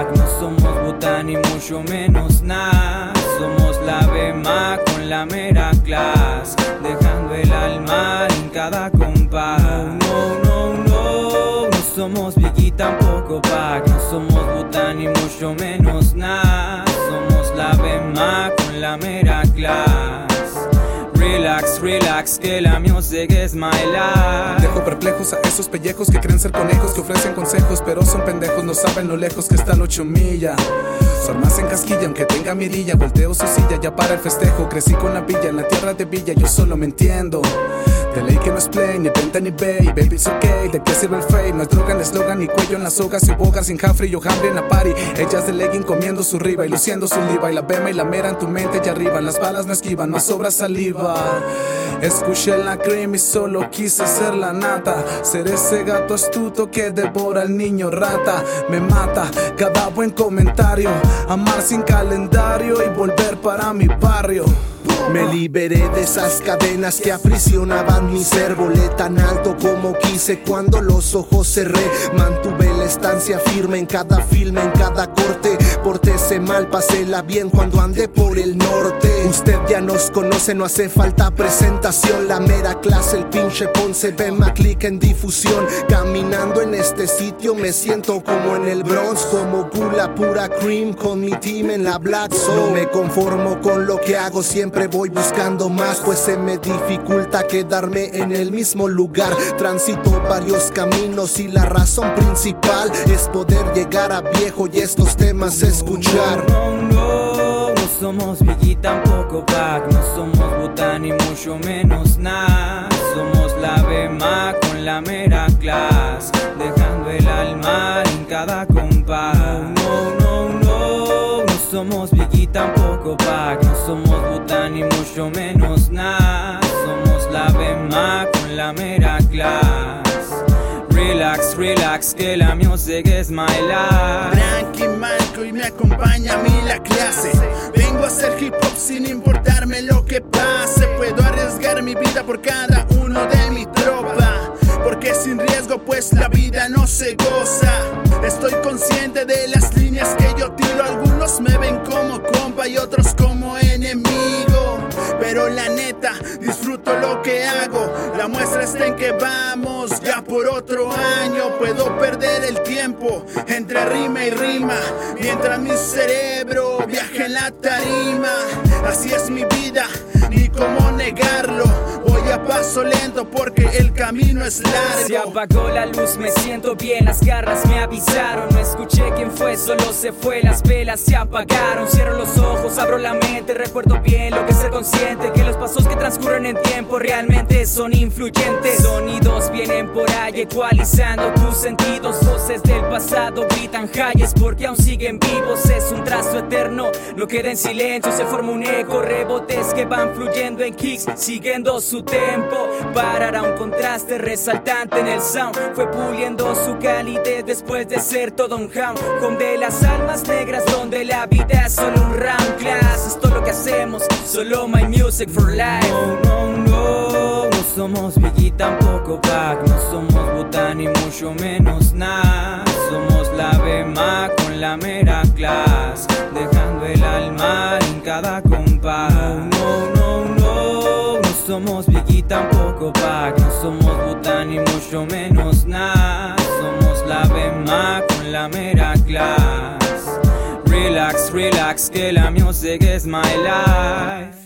no somos Butan ni mucho menos nada. Somos la Bema con la mera clase, dejando el alma en cada compás. No, no, no, no somos Biggie tampoco Pac, no somos Butan ni mucho menos nada. Somos la Bema con la mera clase. Relax, relax, que la music es my life. A esos pellejos que creen ser conejos, que ofrecen consejos, pero son pendejos, no saben lo lejos que están ocho millas. Su arma se encasquilla, aunque tenga mirilla, volteo su silla ya para el festejo. Crecí con la villa en la tierra de Villa, yo solo me entiendo. De ley que no es play, ni venta ni bay, baby it's okay, ¿de qué sirve el fame? No es droga, ni eslogan, ni cuello en las sogas, y bogar sin hambre, yo hambre en la party. Ellas de legging comiendo su riba y luciendo su liva, y la bema y la mera en tu mente ya arriba. Las balas no esquivan, no sobra saliva. Escuché la cream y solo quise ser la nata. Ser ese gato astuto que devora al niño rata. Me mata cada buen comentario. Amar sin calendario y volver para mi barrio. Me liberé de esas cadenas que aprisionaban mi ser. Volé tan alto como quise cuando los ojos cerré. Mantuve la estancia firme en cada filme, en cada corte. Portése mal, paséla bien cuando ande por el norte. Usted ya nos conoce, no hace falta presentación. La mera clase, el pinche Ponce, Bema, clic en difusión. Caminando en este sitio me siento como en el Bronx, como gula pura cream con mi team en la Black Zone. No me conformo con lo que hago, siempre voy buscando más, pues se me dificulta quedarme en el mismo lugar. Transito varios caminos y la razón principal es poder llegar a viejo y estos temas escuchar. No, no, no, no somos Biggie tampoco Pac, no somos Butan ni mucho menos nada. Somos la Bema con la mera clase, dejando el alma en cada compás. No, no, no, no somos Biggie tampoco Pac, no somos Butan ni mucho menos nada. Somos la Bema con la mera clase. Relax, relax, que la music es my life. Frankie Marco y me acompaña a mí la clase. Vengo a hacer hip hop sin importarme lo que pase. Puedo arriesgar mi vida por cada uno de mi tropa. Porque sin riesgo, pues la vida no se goza. Estoy consciente de las que hago. La muestra está en que vamos ya por otro año. Puedo perder el tiempo entre rima y rima. Mientras mi cerebro viaja en la tarima. Así es mi vida, ni cómo negarlo. Paso lento porque el camino es Se largo. apagó la luz, me siento bien, las garras me avisaron. No escuché quién fue, solo se fue, las velas se apagaron. Cierro los ojos, abro la mente, recuerdo bien lo que es ser consciente. Que los pasos que transcurren en tiempo realmente son influyentes. Sonidos vienen por ahí ecualizando tus sentidos. Voces del pasado gritan calles porque aún siguen vivos. Es un trazo eterno, no queda en silencio, se forma un eco. Rebotes que van fluyendo en kicks, siguiendo su tempo. Parará un contraste resaltante en el sound. Fue puliendo su calidez después de ser todo un hound. Con de las almas negras, donde la vida es solo un round class. Esto es lo que hacemos, solo my music for life. No, no, no, somos Biggie tampoco Pac. No somos Butan ni mucho menos nada. Somos la Bema con la mera clase, dejando el alma en cada compás. No, no, no, no somos Biggie tampoco Pac. No somos Butan ni mucho menos nada. Somos la Bema con la mera clase. Relax, relax, que la music es my life.